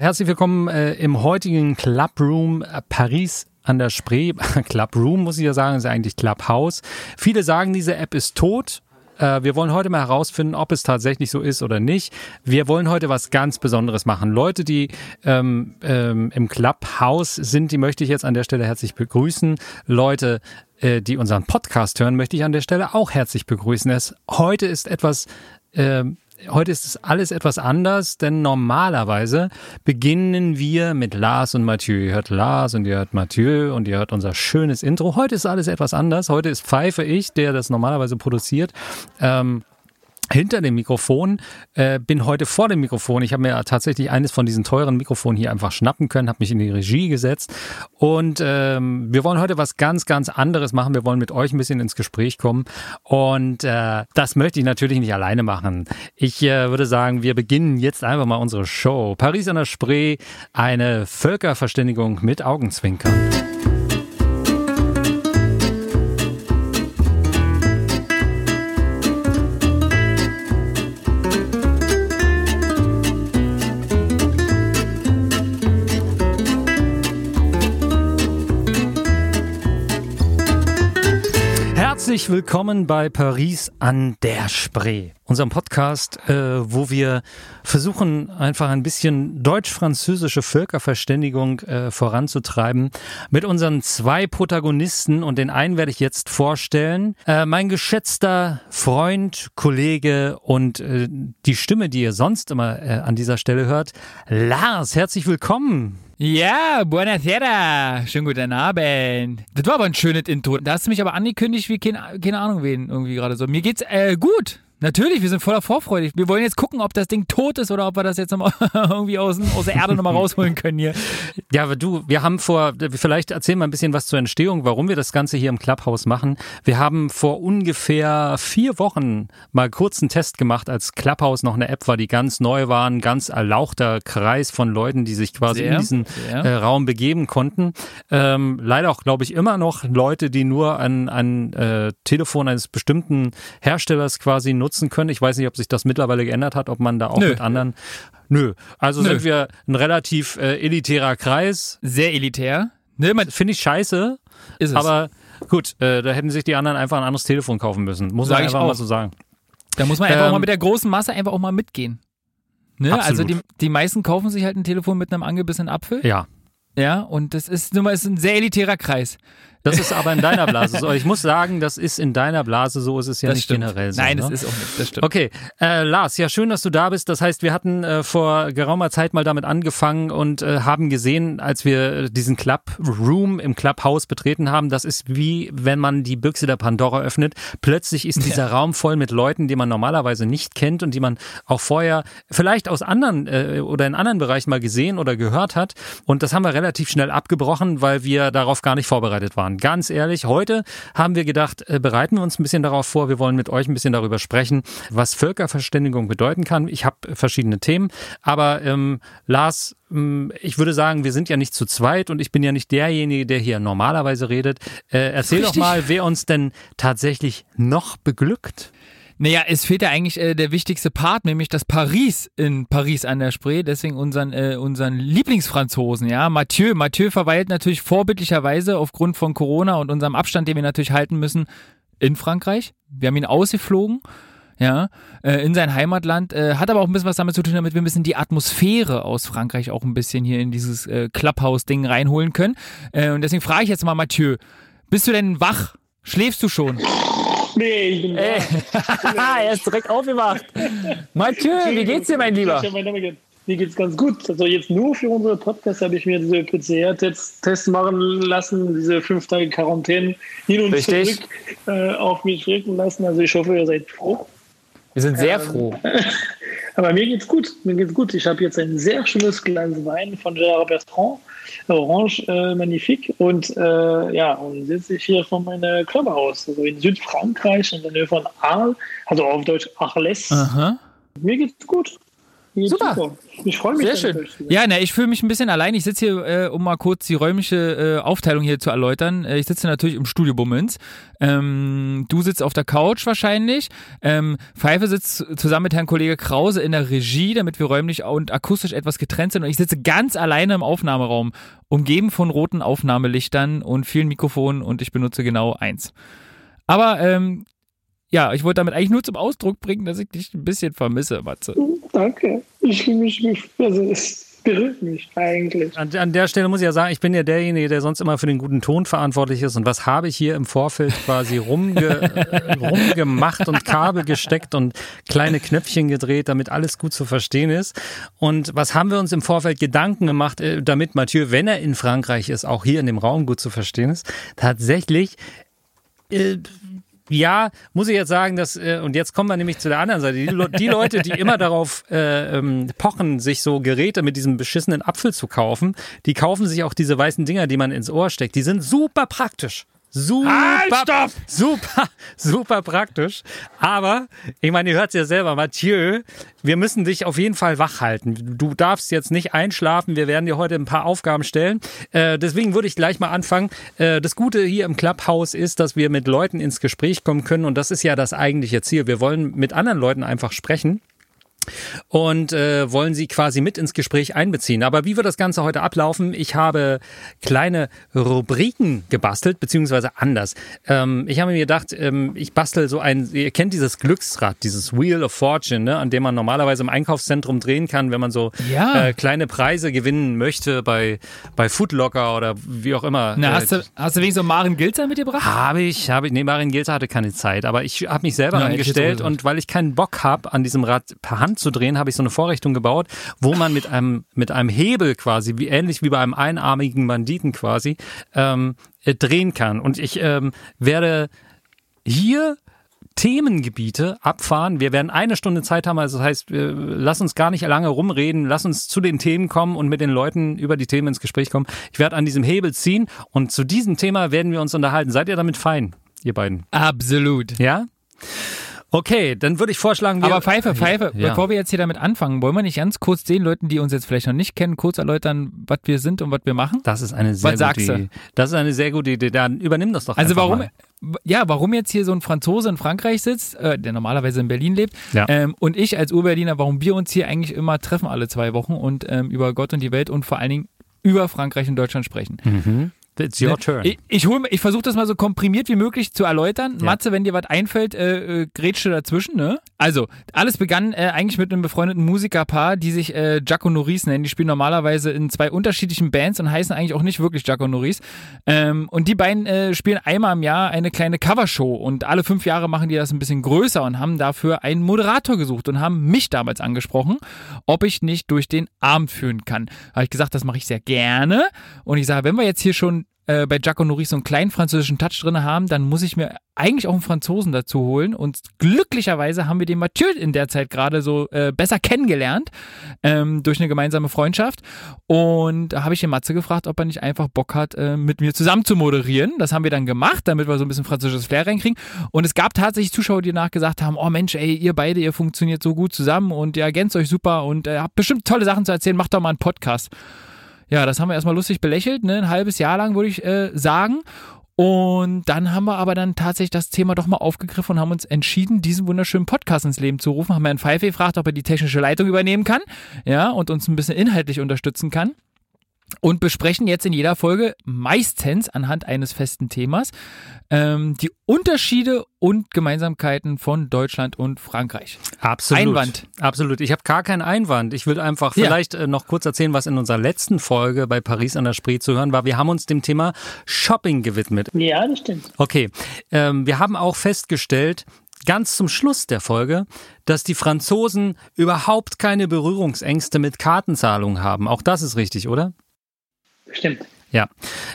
Herzlich willkommen äh, im heutigen Clubroom äh, Paris an der Spree. Clubroom muss ich ja sagen, ist eigentlich Clubhouse. Viele sagen, diese App ist tot. Äh, wir wollen heute mal herausfinden, ob es tatsächlich so ist oder nicht. Wir wollen heute was ganz Besonderes machen. Leute, die ähm, ähm, im Clubhouse sind, die möchte ich jetzt an der Stelle herzlich begrüßen. Leute, äh, die unseren Podcast hören, möchte ich an der Stelle auch herzlich begrüßen. Es, heute ist etwas äh, heute ist es alles etwas anders, denn normalerweise beginnen wir mit Lars und Mathieu. Ihr hört Lars und ihr hört Mathieu und ihr hört unser schönes Intro. Heute ist alles etwas anders. Heute ist Pfeife ich, der das normalerweise produziert. Ähm, hinter dem Mikrofon, äh, bin heute vor dem Mikrofon. Ich habe mir tatsächlich eines von diesen teuren Mikrofonen hier einfach schnappen können, habe mich in die Regie gesetzt und ähm, wir wollen heute was ganz, ganz anderes machen. Wir wollen mit euch ein bisschen ins Gespräch kommen und äh, das möchte ich natürlich nicht alleine machen. Ich äh, würde sagen, wir beginnen jetzt einfach mal unsere Show. Paris an der Spree, eine Völkerverständigung mit Augenzwinkern. Herzlich willkommen bei Paris an der Spree, unserem Podcast, äh, wo wir versuchen, einfach ein bisschen deutsch-französische Völkerverständigung äh, voranzutreiben mit unseren zwei Protagonisten und den einen werde ich jetzt vorstellen. Äh, mein geschätzter Freund, Kollege und äh, die Stimme, die ihr sonst immer äh, an dieser Stelle hört, Lars, herzlich willkommen. Ja, buonasera. Schönen guten Abend. Das war aber ein schönes Intro. Da hast du mich aber angekündigt wie keine, keine Ahnung wen irgendwie gerade so. Mir geht's äh, gut. Natürlich, wir sind voller Vorfreude. Wir wollen jetzt gucken, ob das Ding tot ist oder ob wir das jetzt nochmal irgendwie aus, aus der Erde nochmal rausholen können hier. Ja, aber du, wir haben vor, vielleicht erzählen wir ein bisschen was zur Entstehung, warum wir das Ganze hier im Clubhouse machen. Wir haben vor ungefähr vier Wochen mal kurz einen Test gemacht, als Clubhouse noch eine App war, die ganz neu war, ein ganz erlauchter Kreis von Leuten, die sich quasi sehr, in diesen äh, Raum begeben konnten. Ähm, leider auch, glaube ich, immer noch Leute, die nur ein, ein äh, Telefon eines bestimmten Herstellers quasi nutzen nutzen können. Ich weiß nicht, ob sich das mittlerweile geändert hat, ob man da auch Nö. mit anderen. Nö. Also Nö. sind wir ein relativ äh, elitärer Kreis. Sehr elitär. Ne, Finde ich scheiße. Ist es. Aber gut, äh, da hätten sich die anderen einfach ein anderes Telefon kaufen müssen. Muss Sag man einfach mal so sagen. Da muss man einfach ähm, mal mit der großen Masse einfach auch mal mitgehen. Ne? Also die, die meisten kaufen sich halt ein Telefon mit einem angebissenen Apfel. Ja. Ja, und das ist nun mal ist ein sehr elitärer Kreis. Das ist aber in deiner Blase so. Ich muss sagen, das ist in deiner Blase so, ist es ja das nicht stimmt. generell so. Nein, ne? das ist auch nicht, das stimmt. Okay, äh, Lars, ja schön, dass du da bist. Das heißt, wir hatten äh, vor geraumer Zeit mal damit angefangen und äh, haben gesehen, als wir diesen Club Room im Clubhouse betreten haben, das ist wie, wenn man die Büchse der Pandora öffnet. Plötzlich ist dieser ja. Raum voll mit Leuten, die man normalerweise nicht kennt und die man auch vorher vielleicht aus anderen äh, oder in anderen Bereichen mal gesehen oder gehört hat. Und das haben wir relativ schnell abgebrochen, weil wir darauf gar nicht vorbereitet waren. Ganz ehrlich, heute haben wir gedacht, äh, bereiten wir uns ein bisschen darauf vor. Wir wollen mit euch ein bisschen darüber sprechen, was Völkerverständigung bedeuten kann. Ich habe verschiedene Themen, aber ähm, Lars, ähm, ich würde sagen, wir sind ja nicht zu zweit und ich bin ja nicht derjenige, der hier normalerweise redet. Äh, erzähl Richtig. doch mal, wer uns denn tatsächlich noch beglückt. Naja, es fehlt ja eigentlich äh, der wichtigste Part, nämlich das Paris in Paris an der Spree. Deswegen unseren, äh, unseren Lieblingsfranzosen, ja. Mathieu. Mathieu verweilt natürlich vorbildlicherweise aufgrund von Corona und unserem Abstand, den wir natürlich halten müssen, in Frankreich. Wir haben ihn ausgeflogen ja, äh, in sein Heimatland. Äh, hat aber auch ein bisschen was damit zu tun, damit wir ein bisschen die Atmosphäre aus Frankreich auch ein bisschen hier in dieses äh, Clubhouse-Ding reinholen können. Äh, und deswegen frage ich jetzt mal Mathieu, bist du denn wach? Schläfst du schon? Nee, ich bin Ey. er ist direkt aufgewacht. Mathieu, wie geht's dir, mein Lieber? Mir geht's ganz gut. Also jetzt nur für unsere Podcast habe ich mir diese PCR-Tests machen lassen, diese fünf Tage Quarantäne hin und Richtig. zurück äh, auf mich wirken lassen. Also ich hoffe, ihr seid froh. Wir sind sehr ähm, froh. Aber mir geht's gut. Mir geht's gut. Ich habe jetzt ein sehr schönes Glas Wein von Gérard Bertrand. Orange äh, Magnifique. Und äh, ja, und sitze ich hier von meinem Clubhaus, also in Südfrankreich, in der Nähe von Arles, also auf Deutsch Arles. Aha. Mir geht's gut. Super. super. Ich freue mich. Sehr schön. Ja, ne, ich fühle mich ein bisschen allein. Ich sitze hier, äh, um mal kurz die räumliche äh, Aufteilung hier zu erläutern. Äh, ich sitze natürlich im Studio Bummens. Ähm, du sitzt auf der Couch wahrscheinlich. Ähm, Pfeife sitzt zusammen mit Herrn Kollege Krause in der Regie, damit wir räumlich und akustisch etwas getrennt sind. Und ich sitze ganz alleine im Aufnahmeraum, umgeben von roten Aufnahmelichtern und vielen Mikrofonen und ich benutze genau eins. Aber ähm, ja, ich wollte damit eigentlich nur zum Ausdruck bringen, dass ich dich ein bisschen vermisse, Matze. Danke. Ich fühle mich, also es berührt mich eigentlich. An, an, der Stelle muss ich ja sagen, ich bin ja derjenige, der sonst immer für den guten Ton verantwortlich ist. Und was habe ich hier im Vorfeld quasi rumge, rumgemacht und Kabel gesteckt und kleine Knöpfchen gedreht, damit alles gut zu verstehen ist. Und was haben wir uns im Vorfeld Gedanken gemacht, äh, damit Mathieu, wenn er in Frankreich ist, auch hier in dem Raum gut zu verstehen ist? Tatsächlich äh, ja, muss ich jetzt sagen, dass, äh, und jetzt kommen wir nämlich zu der anderen Seite. Die, die Leute, die immer darauf äh, ähm, pochen, sich so Geräte mit diesem beschissenen Apfel zu kaufen, die kaufen sich auch diese weißen Dinger, die man ins Ohr steckt. Die sind super praktisch. Super, halt, super, super praktisch. Aber, ich meine, ihr hört es ja selber, Mathieu, wir müssen dich auf jeden Fall wach halten. Du darfst jetzt nicht einschlafen. Wir werden dir heute ein paar Aufgaben stellen. Äh, deswegen würde ich gleich mal anfangen. Äh, das Gute hier im Clubhouse ist, dass wir mit Leuten ins Gespräch kommen können. Und das ist ja das eigentliche Ziel. Wir wollen mit anderen Leuten einfach sprechen und äh, wollen sie quasi mit ins Gespräch einbeziehen. Aber wie wird das Ganze heute ablaufen? Ich habe kleine Rubriken gebastelt, beziehungsweise anders. Ähm, ich habe mir gedacht, ähm, ich bastel so ein, ihr kennt dieses Glücksrad, dieses Wheel of Fortune, ne, an dem man normalerweise im Einkaufszentrum drehen kann, wenn man so ja. äh, kleine Preise gewinnen möchte bei, bei Foodlocker oder wie auch immer. Na, hast, du, hast du wegen so Maren Gilzer mitgebracht? Habe ich, habe ich. Nee, Maren Gilzer hatte keine Zeit, aber ich habe mich selber ja, angestellt und weil ich keinen Bock habe, an diesem Rad per Hand zu drehen, habe ich so eine Vorrichtung gebaut, wo man mit einem, mit einem Hebel quasi, wie ähnlich wie bei einem einarmigen Banditen quasi, ähm, äh, drehen kann. Und ich ähm, werde hier Themengebiete abfahren. Wir werden eine Stunde Zeit haben, also das heißt, äh, lass uns gar nicht lange rumreden, lass uns zu den Themen kommen und mit den Leuten über die Themen ins Gespräch kommen. Ich werde an diesem Hebel ziehen und zu diesem Thema werden wir uns unterhalten. Seid ihr damit fein, ihr beiden? Absolut. Ja? Okay, dann würde ich vorschlagen, wir. Aber Pfeife, Pfeife, ja. bevor wir jetzt hier damit anfangen, wollen wir nicht ganz kurz den Leuten, die uns jetzt vielleicht noch nicht kennen, kurz erläutern, was wir sind und was wir machen? Das ist eine sehr was gute Idee. Das ist eine sehr gute Idee. Dann übernimm das doch Also warum, mal. ja, warum jetzt hier so ein Franzose in Frankreich sitzt, äh, der normalerweise in Berlin lebt, ja. ähm, und ich als Urberliner, warum wir uns hier eigentlich immer treffen alle zwei Wochen und ähm, über Gott und die Welt und vor allen Dingen über Frankreich und Deutschland sprechen. Mhm. It's your ne? turn. Ich, ich, ich versuche das mal so komprimiert wie möglich zu erläutern. Ja. Matze, wenn dir was einfällt, äh, äh, grätsche dazwischen, ne? Also, alles begann äh, eigentlich mit einem befreundeten Musikerpaar, die sich äh, Jaco Norris nennen. Die spielen normalerweise in zwei unterschiedlichen Bands und heißen eigentlich auch nicht wirklich Jaco Norris. Ähm, und die beiden äh, spielen einmal im Jahr eine kleine Covershow und alle fünf Jahre machen die das ein bisschen größer und haben dafür einen Moderator gesucht und haben mich damals angesprochen, ob ich nicht durch den Abend führen kann. Habe ich gesagt, das mache ich sehr gerne. Und ich sage, wenn wir jetzt hier schon äh, bei Jaco Nourris so einen kleinen französischen Touch drin haben, dann muss ich mir eigentlich auch einen Franzosen dazu holen. Und glücklicherweise haben wir den Mathieu in der Zeit gerade so äh, besser kennengelernt ähm, durch eine gemeinsame Freundschaft. Und da habe ich den Matze gefragt, ob er nicht einfach Bock hat, äh, mit mir zusammen zu moderieren. Das haben wir dann gemacht, damit wir so ein bisschen französisches Flair reinkriegen. Und es gab tatsächlich Zuschauer, die nachgesagt haben, oh Mensch, ey, ihr beide, ihr funktioniert so gut zusammen und ihr ergänzt euch super und äh, habt bestimmt tolle Sachen zu erzählen, macht doch mal einen Podcast. Ja, das haben wir erstmal lustig belächelt, ne? ein halbes Jahr lang würde ich äh, sagen. Und dann haben wir aber dann tatsächlich das Thema doch mal aufgegriffen und haben uns entschieden, diesen wunderschönen Podcast ins Leben zu rufen. Haben Herrn Pfeife gefragt, ob er die technische Leitung übernehmen kann, ja, und uns ein bisschen inhaltlich unterstützen kann und besprechen jetzt in jeder Folge meistens anhand eines festen Themas ähm, die Unterschiede und Gemeinsamkeiten von Deutschland und Frankreich. Absolut. Einwand. Absolut. Ich habe gar keinen Einwand. Ich will einfach ja. vielleicht äh, noch kurz erzählen, was in unserer letzten Folge bei Paris an der Spree zu hören war. Wir haben uns dem Thema Shopping gewidmet. Ja, das stimmt. Okay. Ähm, wir haben auch festgestellt, ganz zum Schluss der Folge, dass die Franzosen überhaupt keine Berührungsängste mit Kartenzahlungen haben. Auch das ist richtig, oder? Stimmt. Ja.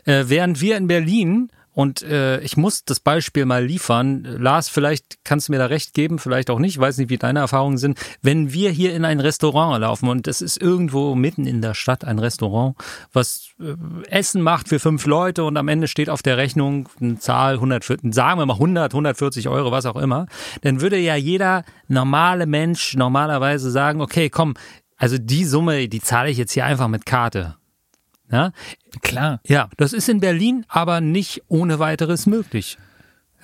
Äh, während wir in Berlin und äh, ich muss das Beispiel mal liefern. Lars, vielleicht kannst du mir da recht geben, vielleicht auch nicht. Ich weiß nicht, wie deine Erfahrungen sind. Wenn wir hier in ein Restaurant laufen und es ist irgendwo mitten in der Stadt ein Restaurant, was äh, Essen macht für fünf Leute und am Ende steht auf der Rechnung eine Zahl, 140, sagen wir mal 100, 140 Euro, was auch immer, dann würde ja jeder normale Mensch normalerweise sagen, okay, komm, also die Summe, die zahle ich jetzt hier einfach mit Karte. Ja? Klar. Ja, das ist in Berlin aber nicht ohne weiteres möglich.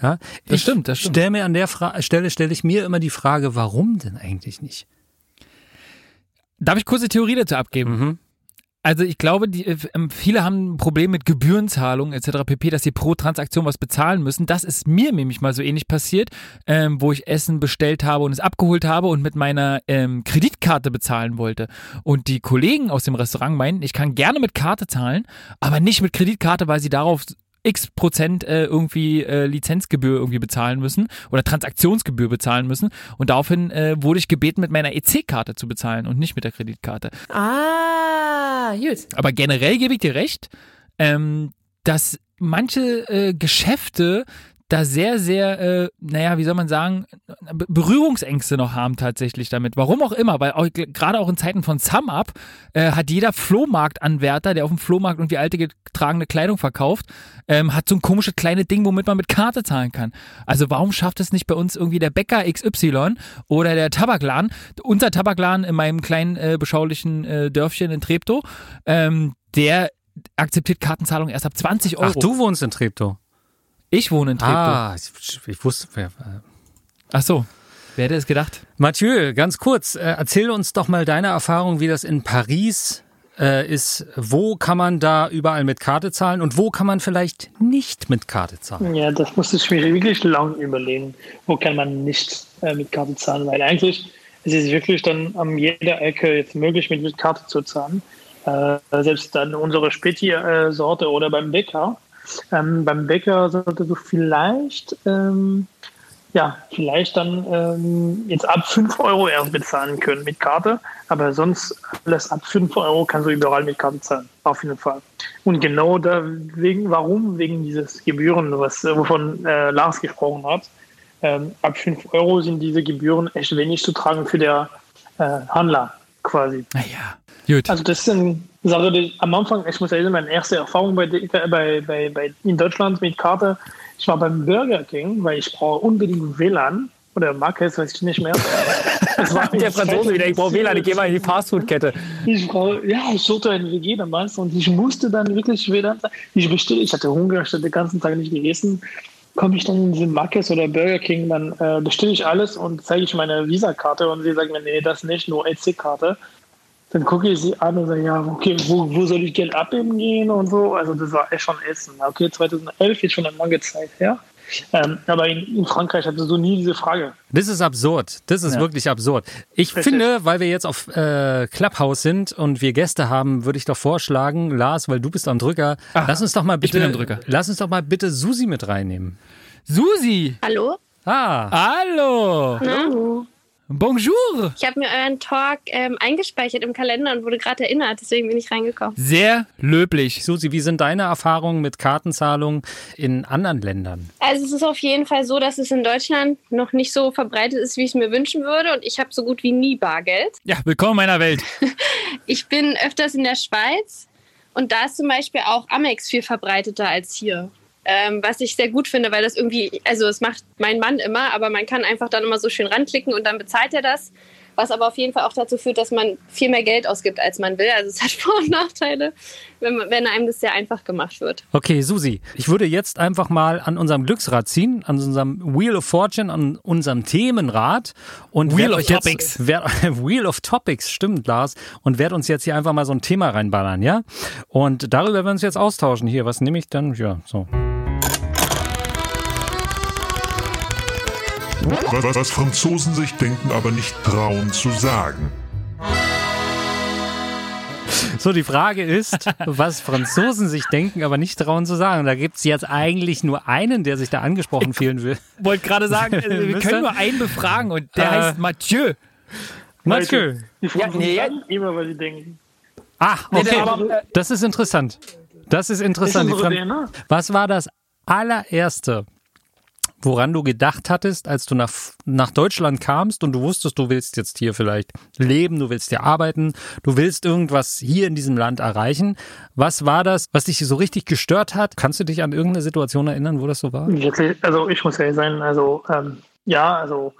Ja, das ich stimmt, das stimmt. Stell mir an der Fra Stelle stelle ich mir immer die Frage, warum denn eigentlich nicht? Darf ich kurze Theorie dazu abgeben? Mhm. Also ich glaube, die, ähm, viele haben ein Problem mit Gebührenzahlungen etc. pp, dass sie pro Transaktion was bezahlen müssen. Das ist mir nämlich mal so ähnlich passiert, ähm, wo ich Essen bestellt habe und es abgeholt habe und mit meiner ähm, Kreditkarte bezahlen wollte. Und die Kollegen aus dem Restaurant meinten, ich kann gerne mit Karte zahlen, aber nicht mit Kreditkarte, weil sie darauf x Prozent äh, irgendwie äh, Lizenzgebühr irgendwie bezahlen müssen oder Transaktionsgebühr bezahlen müssen. Und daraufhin äh, wurde ich gebeten, mit meiner EC-Karte zu bezahlen und nicht mit der Kreditkarte. Ah, gut. Aber generell gebe ich dir recht, ähm, dass manche äh, Geschäfte da sehr, sehr, äh, naja, wie soll man sagen, Berührungsängste noch haben tatsächlich damit. Warum auch immer, weil gerade auch in Zeiten von SumUp äh, hat jeder Flohmarktanwärter, der auf dem Flohmarkt irgendwie alte getragene Kleidung verkauft, ähm, hat so ein komisches kleines Ding, womit man mit Karte zahlen kann. Also warum schafft es nicht bei uns irgendwie der Bäcker XY oder der Tabakladen? Unser Tabakladen in meinem kleinen äh, beschaulichen äh, Dörfchen in Treptow, ähm, der akzeptiert Kartenzahlung erst ab 20 Euro. Ach, du wohnst in Treptow. Ich wohne in Treptow. Ah, ich, ich wusste. Wer, äh. Ach so. Wer hätte es gedacht? Mathieu, ganz kurz, äh, erzähl uns doch mal deine Erfahrung, wie das in Paris äh, ist. Wo kann man da überall mit Karte zahlen und wo kann man vielleicht nicht mit Karte zahlen? Ja, das musste ich mir wirklich lang überlegen. Wo kann man nicht äh, mit Karte zahlen? Weil eigentlich ist es wirklich dann an jeder Ecke jetzt möglich, mit, mit Karte zu zahlen. Äh, selbst dann unsere Späti-Sorte oder beim Bäcker ähm, beim Bäcker solltest du vielleicht, ähm, ja, vielleicht dann ähm, jetzt ab 5 Euro erst bezahlen können mit Karte, aber sonst alles ab 5 Euro kannst du überall mit Karte zahlen, auf jeden Fall. Und genau da wegen, warum? Wegen dieses Gebühren, was, wovon äh, Lars gesprochen hat. Ähm, ab 5 Euro sind diese Gebühren echt wenig zu tragen für den äh, Handler quasi. Naja, gut. Also das ist eine Sache, die am Anfang, ich muss sagen, meine erste Erfahrung bei, bei, bei, bei in Deutschland mit Karte, ich war beim Burger King, weil ich brauche unbedingt WLAN oder Marques, weiß ich nicht mehr. Das war der Franzose wieder, ich brauche WLAN, ich gehe mal in die Fastfood-Kette. Ich brauche, ja, ich sollte ein WG damals und ich musste dann wirklich WLAN, ich bestelle, ich hatte Hunger, ich hatte den ganzen Tag nicht gegessen, komme ich dann in diesen Marques oder Burger King, dann äh, bestelle ich alles und zeige ich meine Visa-Karte und sie sagen mir, nee, das nicht, nur EC-Karte. Dann gucke ich sie an und sage, ja, okay, wo, wo soll ich Geld abheben gehen und so. Also das war echt schon Essen. Okay, 2011 ist schon eine lange Zeit her. Ähm, aber in, in, Frankreich hattest du nie diese Frage. Das ist absurd. Das ist ja. wirklich absurd. Ich Richtig. finde, weil wir jetzt auf äh, Clubhouse sind und wir Gäste haben, würde ich doch vorschlagen, Lars, weil du bist am Drücker, Ach, lass uns doch mal bitte, ich bin am Drücker. lass uns doch mal bitte Susi mit reinnehmen. Susi! Hallo? Ah. Hallo! Hallo! Bonjour! Ich habe mir euren Talk ähm, eingespeichert im Kalender und wurde gerade erinnert, deswegen bin ich reingekommen. Sehr löblich. Susi, wie sind deine Erfahrungen mit Kartenzahlungen in anderen Ländern? Also es ist auf jeden Fall so, dass es in Deutschland noch nicht so verbreitet ist, wie ich es mir wünschen würde und ich habe so gut wie nie Bargeld. Ja, willkommen in meiner Welt. ich bin öfters in der Schweiz und da ist zum Beispiel auch Amex viel verbreiteter als hier. Ähm, was ich sehr gut finde, weil das irgendwie, also es macht mein Mann immer, aber man kann einfach dann immer so schön ranklicken und dann bezahlt er das. Was aber auf jeden Fall auch dazu führt, dass man viel mehr Geld ausgibt, als man will. Also es hat Vor- und Nachteile, wenn, wenn einem das sehr einfach gemacht wird. Okay, Susi, ich würde jetzt einfach mal an unserem Glücksrad ziehen, an unserem Wheel of Fortune, an unserem Themenrad. Und Wheel of Topics. Wer, Wheel of Topics, stimmt, Lars. Und werde uns jetzt hier einfach mal so ein Thema reinballern, ja? Und darüber werden wir uns jetzt austauschen. Hier, was nehme ich dann? Ja, so. Was, was Franzosen sich denken, aber nicht trauen zu sagen. So, die Frage ist, was Franzosen sich denken, aber nicht trauen zu sagen. Da gibt es jetzt eigentlich nur einen, der sich da angesprochen fühlen will. Ich wollte gerade sagen, also wir können nur einen befragen und der äh, heißt Mathieu. Mathieu. Die ja, nee, immer, weil sie denken. Ah, okay. Das ist interessant. Das ist interessant. Was war das allererste, woran du gedacht hattest, als du nach, nach Deutschland kamst und du wusstest, du willst jetzt hier vielleicht leben, du willst hier arbeiten, du willst irgendwas hier in diesem Land erreichen. Was war das, was dich so richtig gestört hat? Kannst du dich an irgendeine Situation erinnern, wo das so war? Also ich muss ehrlich sein, also ähm, ja, also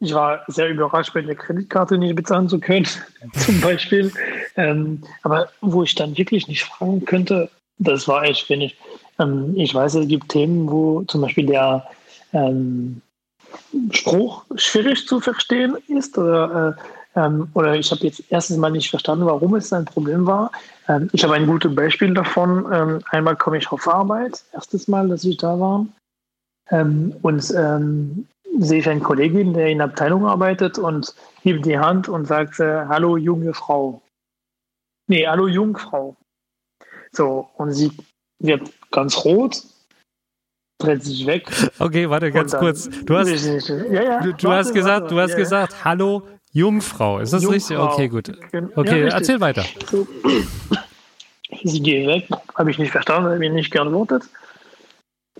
ich war sehr überrascht, bei der Kreditkarte nicht bezahlen zu können, zum Beispiel. Ähm, aber wo ich dann wirklich nicht fragen könnte, das war echt wenig. Ähm, ich weiß, es gibt Themen, wo zum Beispiel der ähm, Spruch schwierig zu verstehen ist oder, äh, ähm, oder ich habe jetzt erstens mal nicht verstanden, warum es ein Problem war. Ähm, ich habe ein gutes Beispiel davon. Ähm, einmal komme ich auf Arbeit, erstes Mal, dass ich da war. Ähm, und ähm, sehe ich einen Kollegin, der in der Abteilung arbeitet und hebt die Hand und sagt, äh, hallo junge Frau. Nee, hallo Jungfrau. So, und sie wird ganz rot, dreht sich weg. Okay, warte ganz kurz. Du hast, ja, ja, du, du warte, hast gesagt, warte, du hast ja, gesagt, hallo Jungfrau. Ist das Jungfrau. richtig? Okay, gut. Okay, erzähl weiter. So. Sie geht weg, habe ich nicht verstanden, habe ich nicht geantwortet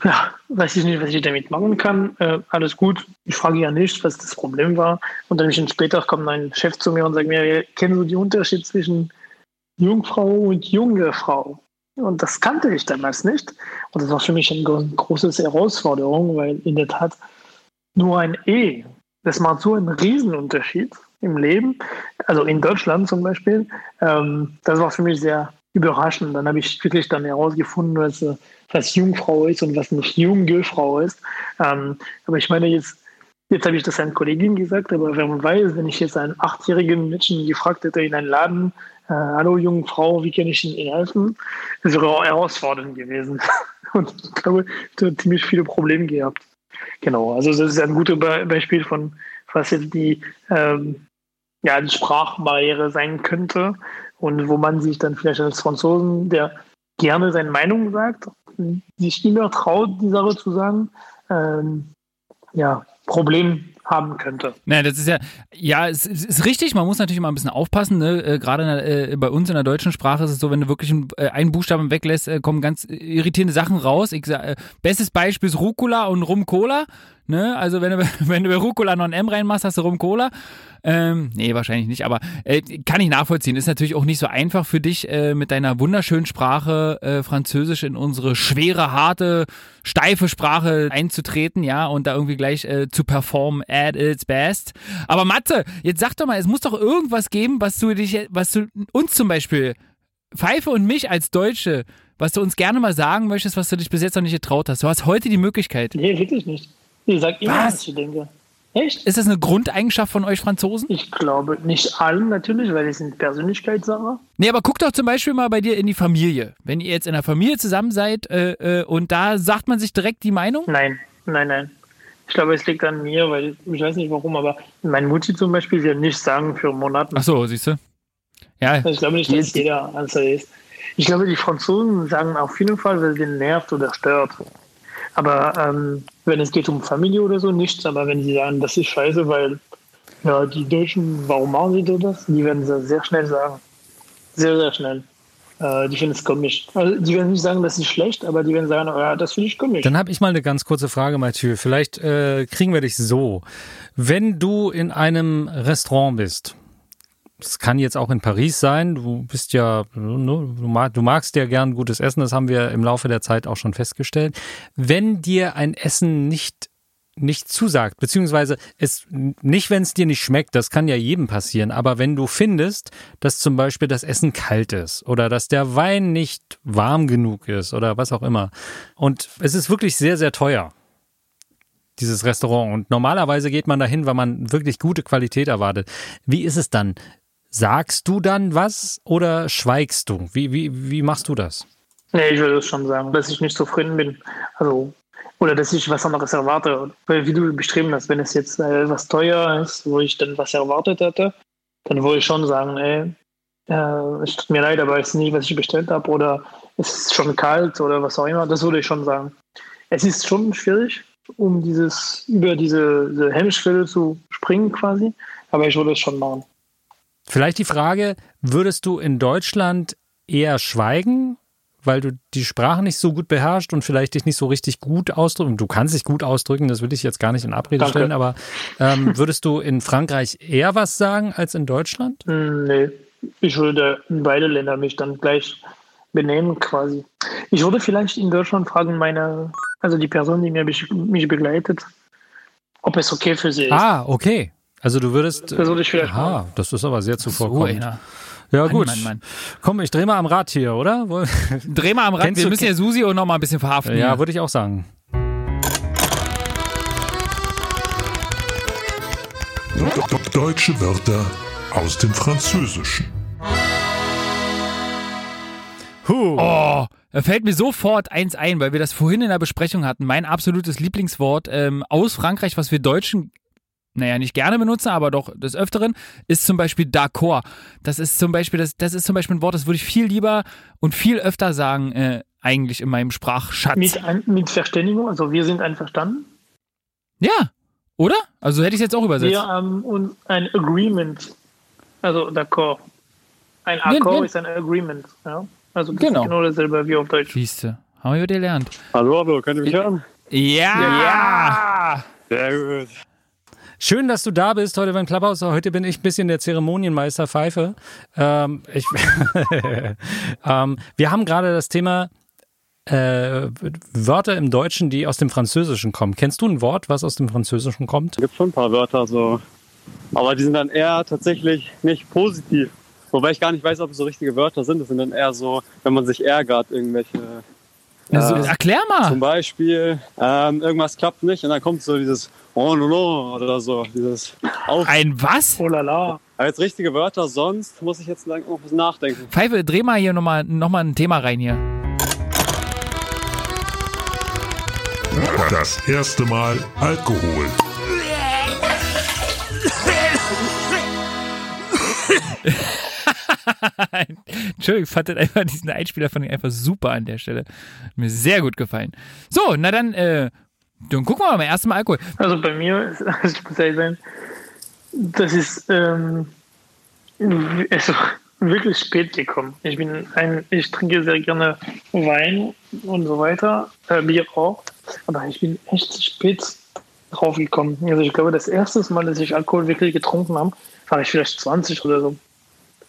ja, weiß ich nicht, was ich damit machen kann. Äh, alles gut. Ich frage ja nicht, was das Problem war. Und dann später kommt ein Chef zu mir und sagt mir, kennen Sie den Unterschied zwischen Jungfrau und junge Frau? Und das kannte ich damals nicht. Und das war für mich eine große Herausforderung, weil in der Tat nur ein E, das macht so einen Riesenunterschied im Leben. Also in Deutschland zum Beispiel. Ähm, das war für mich sehr überraschend. Dann habe ich wirklich dann herausgefunden, was, was Jungfrau ist und was nicht junge Frau ist. Ähm, aber ich meine, jetzt, jetzt habe ich das einer Kollegin gesagt, aber wer weiß, wenn ich jetzt einen achtjährigen Menschen gefragt hätte in einem Laden, äh, hallo junge Frau, wie kann ich Ihnen helfen? Das wäre auch herausfordernd gewesen. und ich glaube, ich habe ziemlich viele Probleme gehabt. Genau, also das ist ein gutes Beispiel von, was jetzt die, ähm, ja, die Sprachbarriere sein könnte und wo man sich dann vielleicht als Franzosen, der gerne seine Meinung sagt, sich immer traut, die Sache zu sagen, ähm, ja, Problem haben könnte. Nein, das ist ja, ja, es, es ist richtig, man muss natürlich immer ein bisschen aufpassen, ne? äh, gerade äh, bei uns in der deutschen Sprache ist es so, wenn du wirklich einen, äh, einen Buchstaben weglässt, äh, kommen ganz irritierende Sachen raus. Ich äh, bestes Beispiel ist Rucola und Rum-Cola. Ne? Also wenn du, wenn du Rucola noch ein M reinmachst, hast du Rum-Cola. Ähm, nee, wahrscheinlich nicht, aber äh, kann ich nachvollziehen. Ist natürlich auch nicht so einfach für dich, äh, mit deiner wunderschönen Sprache äh, Französisch in unsere schwere, harte, steife Sprache einzutreten, ja, und da irgendwie gleich äh, zu performen at its best. Aber Matze, jetzt sag doch mal, es muss doch irgendwas geben, was du dich, was du uns zum Beispiel, Pfeife und mich als Deutsche, was du uns gerne mal sagen möchtest, was du dich bis jetzt noch nicht getraut hast. Du hast heute die Möglichkeit. Nee, wirklich nicht. Ich sag immer, was, was ich denke. Echt? Ist das eine Grundeigenschaft von euch Franzosen? Ich glaube nicht allen natürlich, weil es sind Persönlichkeitssache. Nee, aber guck doch zum Beispiel mal bei dir in die Familie. Wenn ihr jetzt in der Familie zusammen seid äh, äh, und da sagt man sich direkt die Meinung? Nein, nein, nein. Ich glaube, es liegt an mir, weil ich weiß nicht warum, aber meine Mutti zum Beispiel wird nicht sagen für Monate. Ach so, siehst du? Ja. Also ich glaube nicht, dass jeder also ist. Ich glaube, die Franzosen sagen auf jeden Fall, weil sie nervt oder stört. Aber ähm, wenn es geht um Familie oder so, nichts. Aber wenn sie sagen, das ist scheiße, weil ja, die Deutschen, warum machen sie das? Die werden es sehr schnell sagen. Sehr, sehr schnell. Äh, die finden es komisch. Also, die werden nicht sagen, das ist schlecht, aber die werden sagen, oh ja, das finde ich komisch. Dann habe ich mal eine ganz kurze Frage, Mathieu. Vielleicht äh, kriegen wir dich so. Wenn du in einem Restaurant bist es kann jetzt auch in Paris sein. Du bist ja, du magst ja gern gutes Essen. Das haben wir im Laufe der Zeit auch schon festgestellt. Wenn dir ein Essen nicht nicht zusagt, beziehungsweise es nicht, wenn es dir nicht schmeckt, das kann ja jedem passieren, aber wenn du findest, dass zum Beispiel das Essen kalt ist oder dass der Wein nicht warm genug ist oder was auch immer und es ist wirklich sehr, sehr teuer, dieses Restaurant und normalerweise geht man dahin, weil man wirklich gute Qualität erwartet. Wie ist es dann? Sagst du dann was oder schweigst du? Wie, wie, wie machst du das? Nee, ich würde schon sagen, dass ich nicht zufrieden bin. Also, oder dass ich was anderes erwarte. Weil, wie du beschrieben hast, wenn es jetzt äh, teuer ist, wo ich dann was erwartet hätte, dann würde ich schon sagen, ey, äh, es tut mir leid, aber es ist nicht, was ich bestellt habe oder es ist schon kalt oder was auch immer. Das würde ich schon sagen. Es ist schon schwierig, um dieses, über diese, diese Hemmschwelle zu springen quasi, aber ich würde es schon machen. Vielleicht die Frage, würdest du in Deutschland eher schweigen, weil du die Sprache nicht so gut beherrschst und vielleicht dich nicht so richtig gut ausdrücken? Du kannst dich gut ausdrücken, das will ich jetzt gar nicht in Abrede Danke. stellen, aber ähm, würdest du in Frankreich eher was sagen als in Deutschland? Hm, nee, ich würde in beide Länder mich dann gleich benehmen quasi. Ich würde vielleicht in Deutschland fragen, meine, also die Person, die mir mich begleitet, ob es okay für sie ist. Ah, okay. Also du würdest. Das würde ich vielleicht Aha, machen. das ist aber sehr zuvorkommend. So, einer. ja, Mann, gut. Mann, Mann. Komm, ich drehe mal am Rad hier, oder? Dreh mal am Rad. Kennst Wir du- müssen ja Susi auch noch mal ein bisschen verhaften. ja, würde ich auch sagen. Deutsche Wörter aus dem Französischen. Huh. Oh, da fällt mir sofort eins ein, weil wir das vorhin in der Besprechung hatten. Mein absolutes Lieblingswort ähm, aus Frankreich, was wir Deutschen, naja, nicht gerne benutzen, aber doch des Öfteren, ist zum Beispiel d'accord. Das ist zum Beispiel, das, das ist zum Beispiel ein Wort, das würde ich viel lieber und viel öfter sagen, äh, eigentlich in meinem Sprachschatz. Mit, ein, mit Verständigung, also wir sind einverstanden. ja, oder? Also hätte ich es jetzt auch übersetzt. Wir haben uns ein Agreement, also d'accord. Ein Accord nee. ist ein Agreement. Ja? Also das Genau. ist genau dasselbe wie auf Deutsch. Siehste, haben wir gelernt. Hallo, hallo, könnt ihr mich hören? Ja! Sehr gut. Schön, dass du da bist heute beim Clubhouse. Heute bin ich ein bisschen der Zeremonienmeister Pfeife. Ähm, ich, ähm, wir haben gerade das Thema äh, Wörter im Deutschen, die aus dem Französischen kommen. Kennst du ein Wort, was aus dem Französischen kommt? Es gibt schon ein paar Wörter so. Aber die sind dann eher tatsächlich nicht positiv. Wobei ich gar nicht weiß, ob es so richtige Wörter sind. Das sind dann eher so, wenn man sich ärgert, irgendwelche. Also, Äh, erklär mal. Zum Beispiel, ähm, irgendwas klappt nicht und dann kommt so dieses Oh no no oder so. Dieses Auf. Ein was? Oh la la. Als richtige Wörter, sonst muss ich jetzt lang noch was nachdenken. Pfeife, dreh mal hier nochmal noch mal ein Thema rein hier. Das erste Mal Alkohol. Entschuldigung, ich fand das einfach diesen Einspieler von ihm einfach super an der Stelle. Mir sehr gut gefallen. So, na dann, äh, dann gucken wir mal erstmal Alkohol. Also bei mir, also ich muss ehrlich sein, das ist ähm, also wirklich spät gekommen. Ich bin ein, ich trinke sehr gerne Wein und so weiter, äh, Bier auch, aber ich bin echt spät drauf gekommen. Also ich glaube, das erste Mal, dass ich Alkohol wirklich getrunken habe, war ich vielleicht 20 oder so.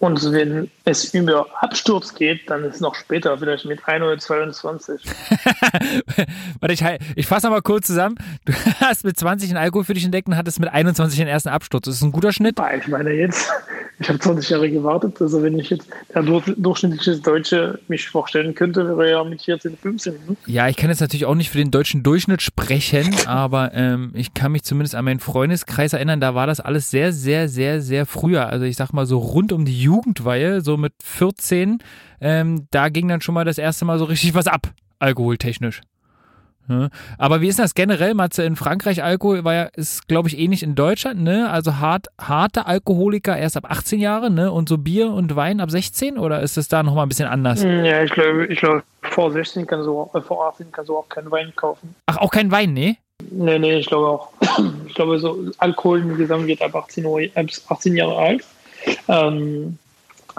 Und wenn es über Absturz geht, dann ist es noch später, vielleicht mit 1 oder 22. Warte, ich, ich fasse mal kurz zusammen. Du hast mit 20 einen Alkohol für dich entdeckt und hattest mit 21 den ersten Absturz. Das ist ein guter Schnitt. Ich meine jetzt, ich habe 20 Jahre gewartet. Also wenn ich jetzt der dur- durchschnittliche Deutsche mich vorstellen könnte, wäre er ja mit 14, 15. hm? Ja, ich kann jetzt natürlich auch nicht für den deutschen Durchschnitt sprechen, aber ähm, ich kann mich zumindest an meinen Freundeskreis erinnern, da war das alles sehr, sehr, sehr, sehr früher. Also ich sag mal so rund um die Jugendweihe, so mit 14, ähm, da ging dann schon mal das erste Mal so richtig was ab, alkoholtechnisch. Ja. Aber wie ist das generell, Matze? In Frankreich Alkohol war ja, ist, glaube ich, ähnlich in Deutschland, ne? Also hart, harte Alkoholiker erst ab 18 Jahre, ne? Und so Bier und Wein ab 16? Oder ist es da nochmal ein bisschen anders? Ja, ich glaube, ich glaube, vor 16 kannst du, auch- äh, vor 18 kannst du auch keinen Wein kaufen. Ach, auch kein Wein, ne? Nee, nee, ich glaube auch. Ich glaube, so Alkohol insgesamt wird ab 18, Uhr, ab 18 Jahre alt. Ähm,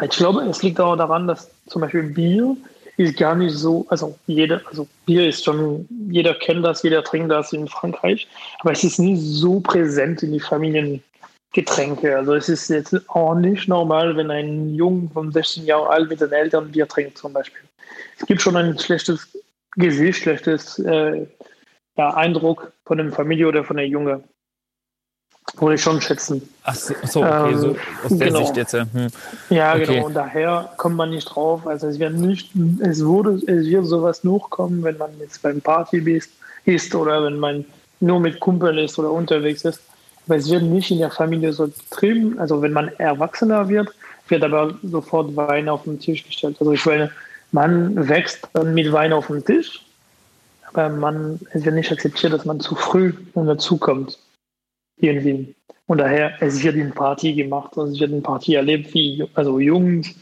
ich glaube, es liegt auch daran, dass zum Beispiel Bier ist gar nicht so, also jeder, also Bier ist schon, jeder kennt das, jeder trinkt das in Frankreich, aber es ist nicht so präsent in die Familiengetränke. Also es ist jetzt auch nicht normal, wenn ein Jung von 16 Jahren alt mit den Eltern Bier trinkt zum Beispiel. Es gibt schon ein schlechtes Gesicht, schlechtes äh, ja, Eindruck von der Familie oder von der Junge. Würde ich schon schätzen. Ach so, okay, so aus der genau. Sicht jetzt. Hm. Ja, Okay. genau. Und daher kommt man nicht drauf. Also es wird nicht, es würde, es wird sowas nur kommen, wenn man jetzt beim Party ist, ist oder wenn man nur mit Kumpeln ist oder unterwegs ist. Aber es wird nicht in der Familie so getrieben. Also wenn man erwachsener wird, wird aber sofort Wein auf den Tisch gestellt. Also ich meine, man wächst dann mit Wein auf dem Tisch, aber man, es wird nicht akzeptiert, dass man zu früh dazukommt. Irgendwie. Und daher, es wird in Party gemacht, also es wird in Party erlebt, wie, also Jungs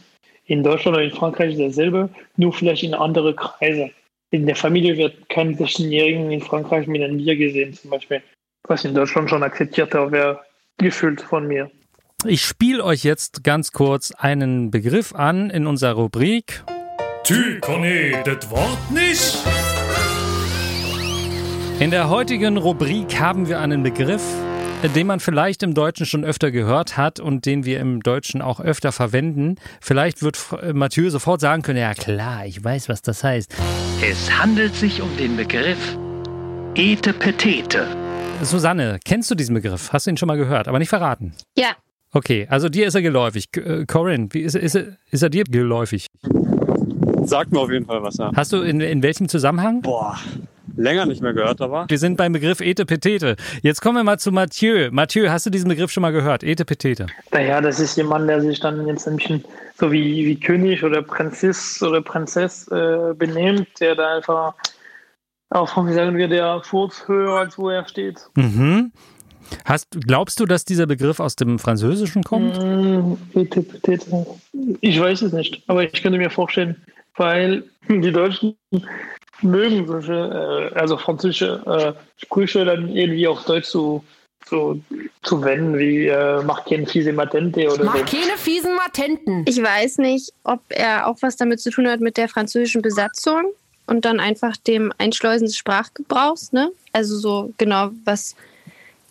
in Deutschland oder in Frankreich dasselbe, nur vielleicht in andere Kreise. In der Familie wird kein 16-Jährigen in Frankreich mit einem Bier gesehen, zum Beispiel. Was in Deutschland schon akzeptierter wäre, gefühlt von mir. Ich spiele euch jetzt ganz kurz einen Begriff an in unserer Rubrik. Tu connais das Wort nicht? In der heutigen Rubrik haben wir einen Begriff, den man vielleicht im Deutschen schon öfter gehört hat und den wir im Deutschen auch öfter verwenden. Vielleicht wird F- Mathieu sofort sagen können, ja klar, ich weiß, was das heißt. Es handelt sich um den Begriff Etepetete. Susanne, kennst du diesen Begriff? Hast du ihn schon mal gehört, aber nicht verraten? Ja. Okay, also dir ist er geläufig. Äh, Corinne, wie ist, ist, er, ist er dir geläufig? Sagt mir auf jeden Fall was, ja. Hast du in, in welchem Zusammenhang? Boah, länger nicht mehr gehört, aber. Wir sind beim Begriff Etepetete. Jetzt kommen wir mal zu Mathieu. Mathieu, hast du diesen Begriff schon mal gehört? Etepetete. Naja, das ist jemand, der sich dann jetzt ein bisschen so wie, wie König oder Prinzess oder Prinzess äh, benimmt, der da einfach auch, wie sagen wir, der Furz höher, als wo er steht. Mhm. Hast, glaubst du, dass dieser Begriff aus dem Französischen kommt? Mm, Etepetete. Ich weiß es nicht, aber ich könnte mir vorstellen, weil die Deutschen mögen solche, äh, also französische äh, Sprüche dann irgendwie auf Deutsch zu, zu, zu wenden, wie äh, mach keine fiese Matente oder Mach so. keine fiesen Matenten. Ich weiß nicht, ob er auch was damit zu tun hat mit der französischen Besatzung und dann einfach dem Einschleusen des Sprachgebrauchs, ne? Also so genau, was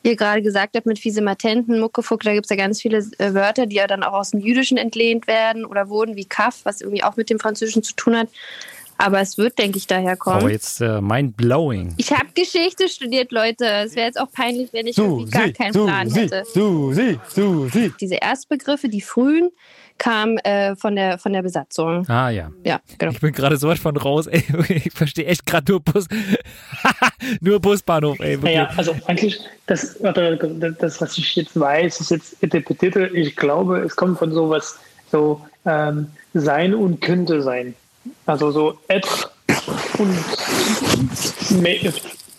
ihr gerade gesagt habt mit fiese Matenten, Muckefuck, da gibt es ja ganz viele äh, Wörter, die ja dann auch aus dem Jüdischen entlehnt werden oder wurden, wie Kaff, was irgendwie auch mit dem Französischen zu tun hat. Aber es wird, denke ich, daher kommen. Oh, jetzt äh, mind-blowing. Ich habe Geschichte studiert, Leute. Es wäre jetzt auch peinlich, wenn ich irgendwie gar keinen Plan hätte. Susi, Susi. Diese Erstbegriffe, die frühen, kamen äh, von, der, von der Besatzung. Ah ja. Ja, genau. Ich bin gerade sowas von raus, ey. Ich verstehe echt gerade nur Bus. nur Busbahnhof, ey. wirklich. Naja, also eigentlich, das, das, was ich jetzt weiß, ist jetzt Etepetete. Ich glaube, es kommt von sowas, so ähm, sein und könnte sein. Also so être und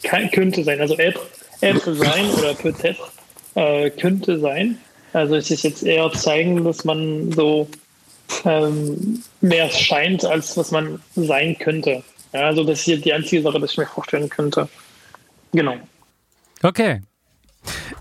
kann, könnte sein. Also être, être sein oder peut-être äh, könnte sein. Also es ist jetzt eher zeigen, dass man so ähm, mehr scheint, als was man sein könnte. Ja, also das ist jetzt die einzige Sache, die ich mir vorstellen könnte. Genau. Okay.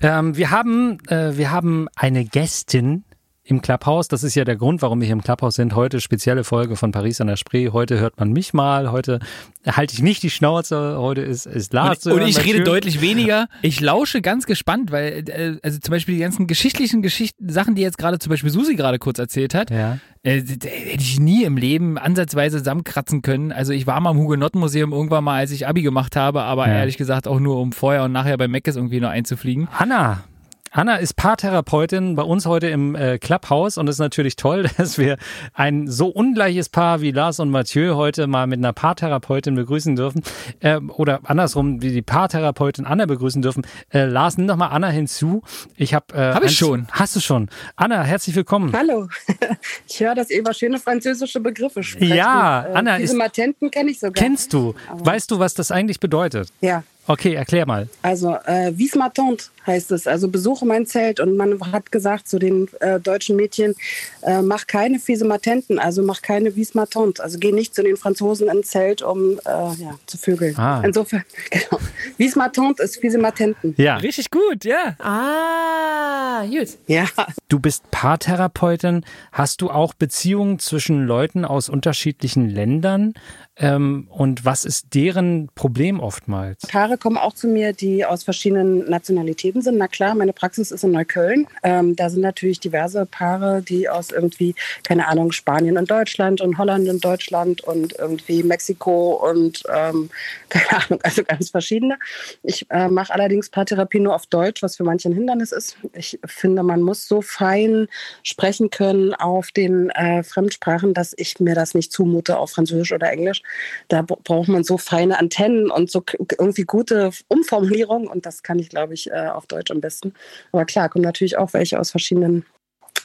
Ähm, wir, haben, äh, wir haben eine Gästin im Clubhouse. Das ist ja der Grund, warum wir hier im Clubhouse sind. Heute spezielle Folge von Paris an der Spree. Heute hört man mich mal. Heute halte ich nicht die Schnauze. Heute ist, ist Lars. Und, und ich rede deutlich weniger. Ich lausche ganz gespannt, weil, äh, also zum Beispiel die ganzen geschichtlichen Geschichten, Sachen, die jetzt gerade zum Beispiel Susi gerade kurz erzählt hat, Ja. äh, hätte ich nie im Leben ansatzweise zusammenkratzen können. Also ich war mal im Hugenottenmuseum irgendwann mal, als ich Abi gemacht habe, aber Ja. ehrlich gesagt auch nur, um vorher und nachher bei Meckes irgendwie nur einzufliegen. Anna. Anna ist Paartherapeutin bei uns heute im äh, Clubhouse und es ist natürlich toll, dass wir ein so ungleiches Paar wie Lars und Mathieu heute mal mit einer Paartherapeutin begrüßen dürfen. Ähm, oder andersrum, wie die Paartherapeutin Anna begrüßen dürfen. Äh, Lars, nimm doch mal Anna hinzu. Ich habe. Äh, Hab ich eins- schon. Hast du schon. Anna, herzlich willkommen. Hallo. Ich höre, dass ihr über schöne französische Begriffe sprecht. Ja, äh, Anna, Diese ist- Matenten kenne ich sogar. Kennst du? Weißt du, was das eigentlich bedeutet? Ja, Okay, erklär mal. also äh, vis ma tante heißt es. Also besuche mein Zelt. Und man hat gesagt zu den äh, deutschen Mädchen, äh, mach keine fiese Matenten, also mach keine vis ma tante. Also geh nicht zu den Franzosen ins Zelt, um äh, ja, zu vögeln. Ah. Insofern, genau. Vis ma tante ist fiese Matenten. Ja, Richtig gut, ja. Ah, gut. Ja, du bist Paartherapeutin. Hast du auch Beziehungen zwischen Leuten aus unterschiedlichen Ländern? Ähm, und was ist deren Problem oftmals? Paare kommen auch zu mir, die aus verschiedenen Nationalitäten sind. Na klar, meine Praxis ist in Neukölln. Ähm, da sind natürlich diverse Paare, die aus irgendwie, keine Ahnung, Spanien und Deutschland und Holland und Deutschland und irgendwie Mexiko und ähm, keine Ahnung, also ganz verschiedene. Ich äh, mache allerdings Paartherapie nur auf Deutsch, was für manche ein Hindernis ist. Ich finde, man muss so fein sprechen können auf den äh, Fremdsprachen, dass ich mir das nicht zumute auf Französisch oder Englisch. Da braucht man so feine Antennen und so irgendwie gute Umformulierungen und das kann ich, glaube ich, äh, auf Deutsch am besten. Aber klar, kommen natürlich auch welche aus verschiedenen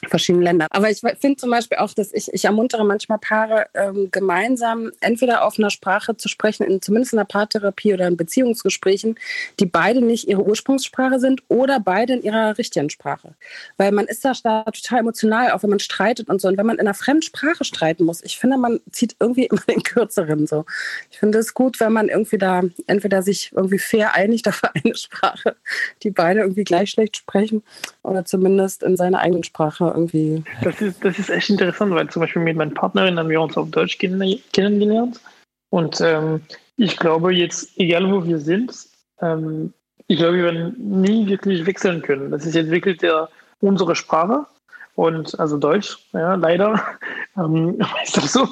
verschiedenen Ländern. Aber ich finde zum Beispiel auch, dass ich, ich ermuntere manchmal Paare, ähm, gemeinsam entweder auf einer Sprache zu sprechen, in, zumindest in einer Paartherapie oder in Beziehungsgesprächen, die beide nicht ihre Ursprungssprache sind oder beide in ihrer richtigen Sprache. Weil man ist da, da total emotional, auch wenn man streitet und so. Und wenn man in einer fremden Sprache streiten muss, ich finde, man zieht irgendwie immer den Kürzeren so. Ich finde es gut, wenn man irgendwie da entweder sich irgendwie fair einigt auf eine Sprache, die beide irgendwie gleich schlecht sprechen oder zumindest in seiner eigenen Sprache irgendwie. Das ist, das ist echt interessant, weil zum Beispiel mit meiner Partnerin haben wir uns auf Deutsch kenn- kennengelernt. Und ähm, ich glaube jetzt, egal wo wir sind, ähm, ich glaube, wir werden nie wirklich wechseln können. Das ist jetzt wirklich der, unsere Sprache. Und also Deutsch, ja, leider. Ähm, ist das so?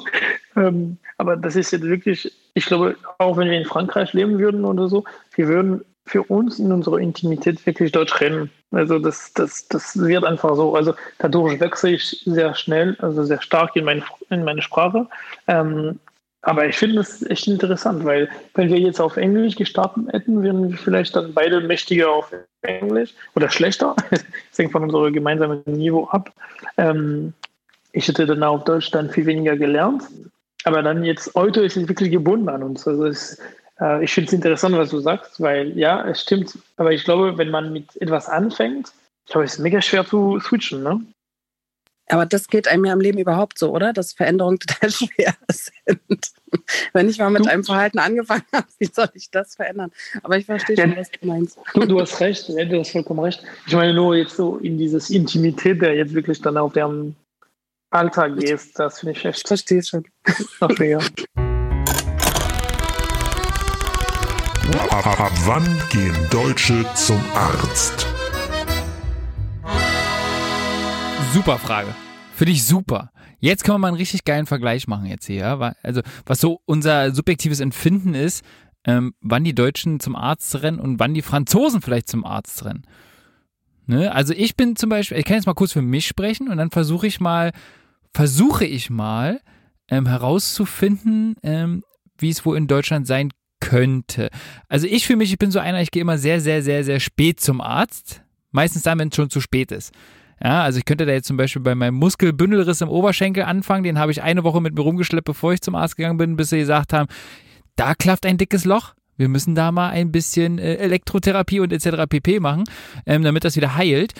Ähm, aber das ist jetzt wirklich, ich glaube, auch wenn wir in Frankreich leben würden oder so, wir würden für uns in unserer Intimität wirklich Deutsch reden. Also das, das, das wird einfach so. Also dadurch wechsle ich sehr schnell, also sehr stark in, mein, in meine Sprache. Ähm, aber ich finde es echt interessant, weil wenn wir jetzt auf Englisch gestartet hätten, wären wir vielleicht dann beide mächtiger auf Englisch oder schlechter. Das hängt von unserem gemeinsamen Niveau ab. Ähm, ich hätte dann auf Deutsch dann viel weniger gelernt. Aber dann jetzt heute ist es wirklich gebunden an uns. Also es, äh, ich finde es interessant, was du sagst, weil ja, es stimmt. Aber ich glaube, wenn man mit etwas anfängt, ich glaube, es ist mega schwer zu switchen. Ne? Aber das geht einem ja im Leben überhaupt so, oder? Dass Veränderungen total schwer sind. Wenn ich mal mit du, einem Verhalten angefangen habe, wie soll ich das verändern? Aber ich verstehe schon, was du meinst. Du, du hast recht, du hast vollkommen recht. Ich meine nur jetzt so in dieses Intimität, der jetzt wirklich dann auf dem Alltag gehst, das finde ich echt. Ich verstehe schon. Noch schwieriger. Ab, wann gehen Deutsche zum Arzt? Super Frage. Für dich super. Jetzt können wir mal einen richtig geilen Vergleich machen jetzt hier. Also, was so unser subjektives Empfinden ist, ähm, wann die Deutschen zum Arzt rennen und wann die Franzosen vielleicht zum Arzt rennen. Ne? Also ich bin zum Beispiel, ich kann jetzt mal kurz für mich sprechen und dann versuche ich mal, versuche ich mal ähm, herauszufinden, ähm, wie es wohl in Deutschland sein könnte. Also ich für mich, ich bin so einer, ich gehe immer sehr, sehr, sehr, sehr spät zum Arzt. Meistens dann, wenn es schon zu spät ist. Ja, also ich könnte da jetzt zum Beispiel bei meinem Muskelbündelriss im Oberschenkel anfangen. Den habe ich eine Woche mit mir rumgeschleppt, bevor ich zum Arzt gegangen bin, bis sie gesagt haben, da klafft ein dickes Loch. Wir müssen da mal ein bisschen äh, Elektrotherapie und etc. pp machen, ähm, damit das wieder heilt.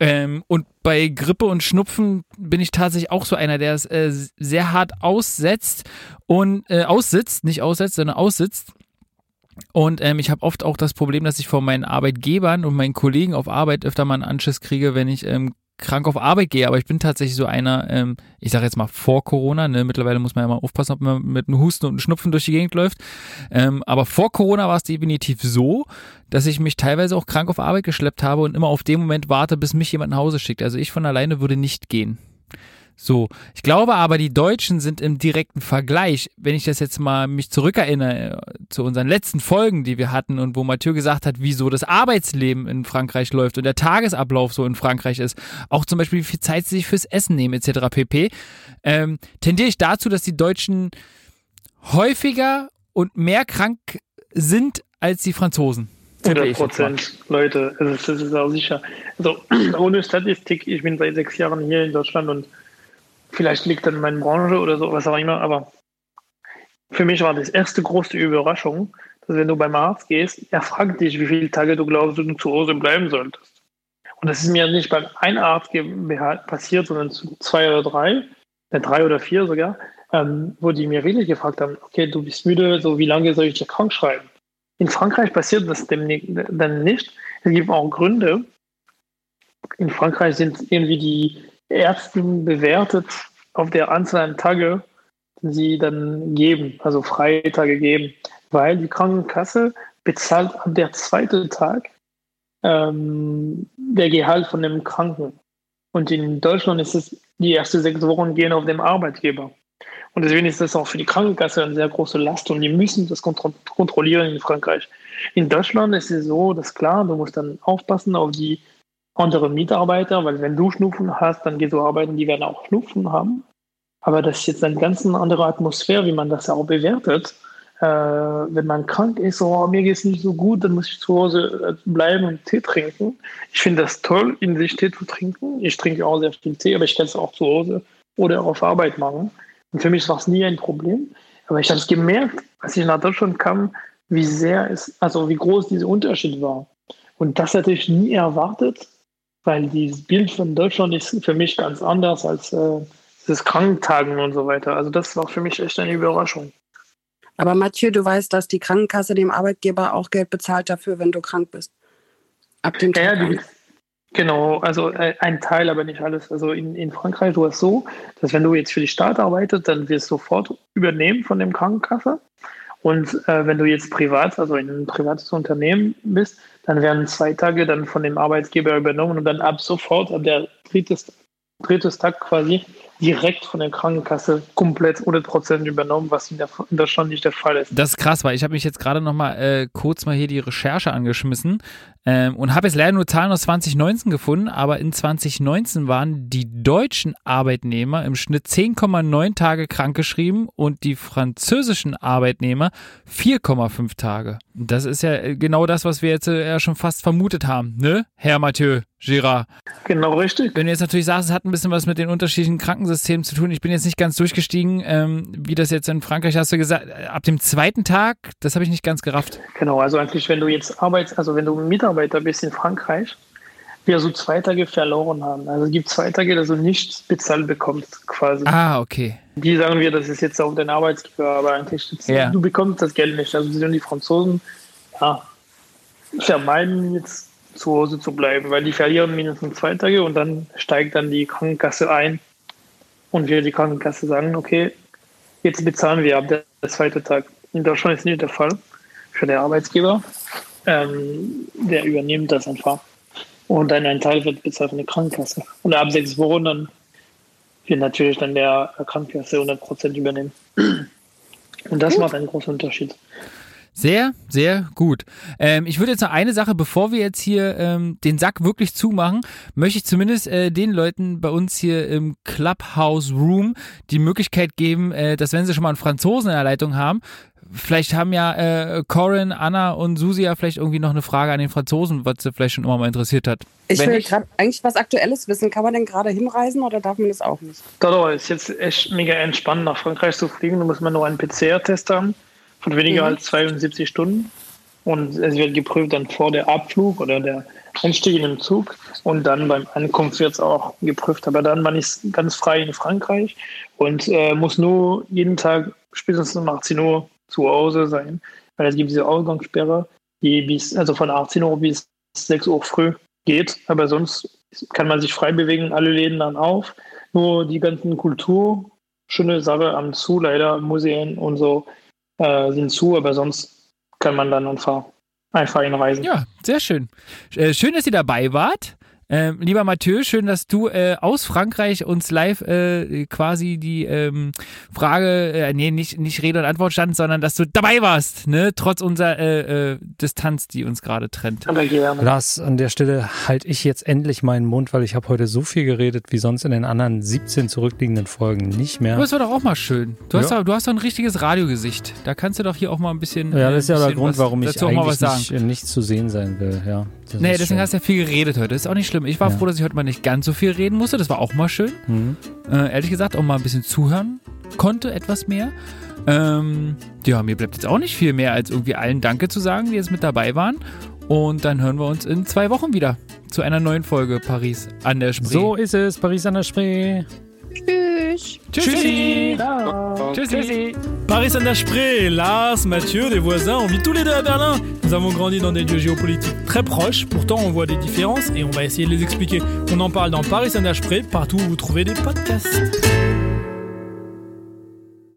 Ähm, und bei Grippe und Schnupfen bin ich tatsächlich auch so einer, der es äh, sehr hart aussetzt und äh, aussitzt, nicht aussetzt, sondern aussitzt. Und ähm, ich habe oft auch das Problem, dass ich von meinen Arbeitgebern und meinen Kollegen auf Arbeit öfter mal einen Anschiss kriege, wenn ich ähm, krank auf Arbeit gehe, aber ich bin tatsächlich so einer, ähm, ich sage jetzt mal vor Corona, ne? mittlerweile muss man ja mal aufpassen, ob man mit einem Husten und einem Schnupfen durch die Gegend läuft, ähm, aber vor Corona war es definitiv so, dass ich mich teilweise auch krank auf Arbeit geschleppt habe und immer auf den Moment warte, bis mich jemand nach Hause schickt. Also ich von alleine würde nicht gehen. So, ich glaube aber, die Deutschen sind im direkten Vergleich, wenn ich das jetzt mal mich zurückerinnere äh, zu unseren letzten Folgen, die wir hatten und wo Mathieu gesagt hat, wieso das Arbeitsleben in Frankreich läuft und der Tagesablauf so in Frankreich ist, auch zum Beispiel, wie viel Zeit sie sich fürs Essen nehmen, etc. pp., ähm, tendiere ich dazu, dass die Deutschen häufiger und mehr krank sind als die Franzosen. 100 Prozent, Leute, also das ist auch sicher. Also ohne Statistik, ich bin seit sechs Jahren hier in Deutschland und Vielleicht liegt dann in meiner Branche oder so, was auch immer, aber für mich war das erste große Überraschung, dass wenn du beim Arzt gehst, er fragt dich, wie viele Tage du glaubst, du zu Hause bleiben solltest. Und das ist mir nicht beim einen Arzt passiert, sondern zu zwei oder drei, äh, drei oder vier sogar, ähm, wo die mir wirklich gefragt haben, okay, du bist müde, so wie lange soll ich dir krank schreiben? In Frankreich passiert das dann nicht. Es gibt auch Gründe. In Frankreich sind irgendwie die Ärzten bewertet auf der Anzahl an Tage, die sie dann geben, also Freitage geben, weil die Krankenkasse bezahlt ab der zweite Tag ähm, der Gehalt von dem Kranken. Und in Deutschland ist es, die ersten sechs Wochen gehen auf dem Arbeitgeber. Und deswegen ist das auch für die Krankenkasse eine sehr große Last und die müssen das kontro kontrollieren in Frankreich. In Deutschland ist es so, dass klar, du musst dann aufpassen auf die andere Mitarbeiter, weil wenn du Schnupfen hast, dann gehst du arbeiten, die werden auch Schnupfen haben. Aber das ist jetzt eine ganz andere Atmosphäre, wie man das auch bewertet. Äh, wenn man krank ist, oh, mir geht es nicht so gut, dann muss ich zu Hause äh, bleiben und Tee trinken. Ich finde das toll, in sich Tee zu trinken. Ich trinke auch sehr viel Tee, aber ich kann es auch zu Hause oder auf Arbeit machen. Und für mich war es nie ein Problem. Aber ich habe es gemerkt, als ich nach Deutschland kam, wie sehr es, also wie groß dieser Unterschied war. Und das hätte ich nie erwartet, weil dieses Bild von Deutschland ist für mich ganz anders als äh, das Krankentagen und so weiter. Also das war für mich echt eine Überraschung. Aber Mathieu, du weißt, dass die Krankenkasse dem Arbeitgeber auch Geld bezahlt dafür, wenn du krank bist. Ab dem Tag. Ja, genau, also äh, ein Teil, aber nicht alles. Also in, in Frankreich war es so, dass wenn du jetzt für die Staat arbeitest, dann wirst du sofort übernehmen von dem Krankenkasse. Und äh, wenn du jetzt privat, also in ein privates Unternehmen bist, dann werden zwei Tage dann von dem Arbeitgeber übernommen und dann ab sofort, ab der drittes, Tag quasi, direkt von der Krankenkasse komplett 100% übernommen, was in, der, in Deutschland nicht der Fall ist. Das ist krass, weil ich habe mich jetzt gerade noch mal äh, kurz mal hier die Recherche angeschmissen ähm, und habe jetzt leider nur Zahlen aus 2019 gefunden, aber in 2019 waren die deutschen Arbeitnehmer im Schnitt 10,9 Tage krankgeschrieben und die französischen Arbeitnehmer 4,5 Tage. Das ist ja äh, genau das, was wir jetzt äh, ja schon fast vermutet haben, ne, Herr Mathieu? Girard. Genau richtig. Wenn du jetzt natürlich sagst, es hat ein bisschen was mit den unterschiedlichen Krankensystemen zu tun. Ich bin jetzt nicht ganz durchgestiegen, ähm, wie das jetzt in Frankreich hast du gesagt. Ab dem zweiten Tag, das habe ich nicht ganz gerafft. Genau, also eigentlich, wenn du jetzt arbeitest, also wenn du Mitarbeiter bist in Frankreich, wir so zwei Tage verloren haben. Also es gibt zwei Tage, dass du nichts bezahlt bekommst, quasi. Ah, okay. Die sagen wir, das ist jetzt auch dein Arbeitsgeber, aber eigentlich ja. du bekommst das Geld nicht. Also die Franzosen ja, vermeiden jetzt zu Hause zu bleiben, weil die verlieren mindestens zwei Tage und dann steigt dann die Krankenkasse ein und wir die Krankenkasse sagen, okay, jetzt bezahlen wir ab der zweite Tag. In Deutschland ist nicht der Fall für den Arbeitsgeber. Ähm, der übernimmt das einfach. Und dann ein Teil wird bezahlt von der Krankenkasse. Und ab sechs Wochen dann wird natürlich dann der Krankenkasse 100 Prozent übernehmen. Und das macht einen großen Unterschied. Sehr, sehr gut. Ähm, ich würde jetzt noch eine Sache, bevor wir jetzt hier ähm, den Sack wirklich zumachen, möchte ich zumindest äh, den Leuten bei uns hier im Clubhouse Room die Möglichkeit geben, äh, dass wenn sie schon mal einen Franzosen in der Leitung haben, vielleicht haben ja äh, Corin, Anna und Susi ja vielleicht irgendwie noch eine Frage an den Franzosen, was sie vielleicht schon immer mal interessiert hat. Ich Wenn will gerade eigentlich was Aktuelles wissen. Kann man denn gerade hinreisen oder darf man das auch nicht? Doch, doch, ist jetzt echt mega entspannt, nach Frankreich zu fliegen. Da muss man nur einen PCR-Test haben von weniger mhm. als 72 Stunden. Und es wird geprüft dann vor der Abflug oder der Einstieg in den Zug. Und dann beim Ankunft wird es auch geprüft. Aber dann man ist ganz frei in Frankreich und äh, muss nur jeden Tag spätestens um 18 Uhr zu Hause sein. Weil es gibt diese Ausgangssperre, die bis, also von 18 Uhr bis 6 Uhr früh geht. Aber sonst kann man sich frei bewegen, alle Läden dann auf. Nur die ganzen Kultur, schöne Sache am Zu, leider Museen und so äh, sind zu, aber sonst kann man dann einfach, einfach hinreisen. Ja, sehr schön. Äh, schön, dass ihr dabei wart. Ähm, lieber Mathieu, schön, dass du äh, aus Frankreich uns live äh, quasi die ähm, Frage, äh, nee, nicht, nicht Rede und Antwort stand, sondern dass du dabei warst, ne? trotz unserer äh, äh, Distanz, die uns gerade trennt. Aber gerne. Lars, an der Stelle halte ich jetzt endlich meinen Mund, weil ich habe heute so viel geredet wie sonst in den anderen 17 zurückliegenden Folgen nicht mehr. Das war doch auch mal schön. Du hast, doch, du hast doch ein richtiges Radiogesicht. Da kannst du doch hier auch mal ein bisschen. Ja, das ist ja der Grund, warum ich eigentlich nicht, nicht, zu sehen sein will. Ja, nee, deswegen schön. hast du ja viel geredet heute. Das ist auch nicht schlimm schlimm. Ich war ja. froh, dass ich heute mal nicht ganz so viel reden musste. Das war auch mal schön. Mhm. Äh, ehrlich gesagt, auch mal ein bisschen zuhören konnte, etwas mehr. Ähm, ja, mir bleibt jetzt auch nicht viel mehr, als irgendwie allen Danke zu sagen, die jetzt mit dabei waren. Und dann hören wir uns in zwei Wochen wieder zu einer neuen Folge Paris an der Spree. So ist es, Paris an der Spree. Tschüss. Tschüssi. Tschüssi. Paris Saint-Desprez, Lars, Mathieu, des voisins, on vit tous les deux à Berlin. Nous avons grandi dans des lieux géopolitiques très proches, pourtant on voit des différences et on va essayer de les expliquer. On en parle dans Paris Saint-Desprez, partout où vous trouvez des podcasts.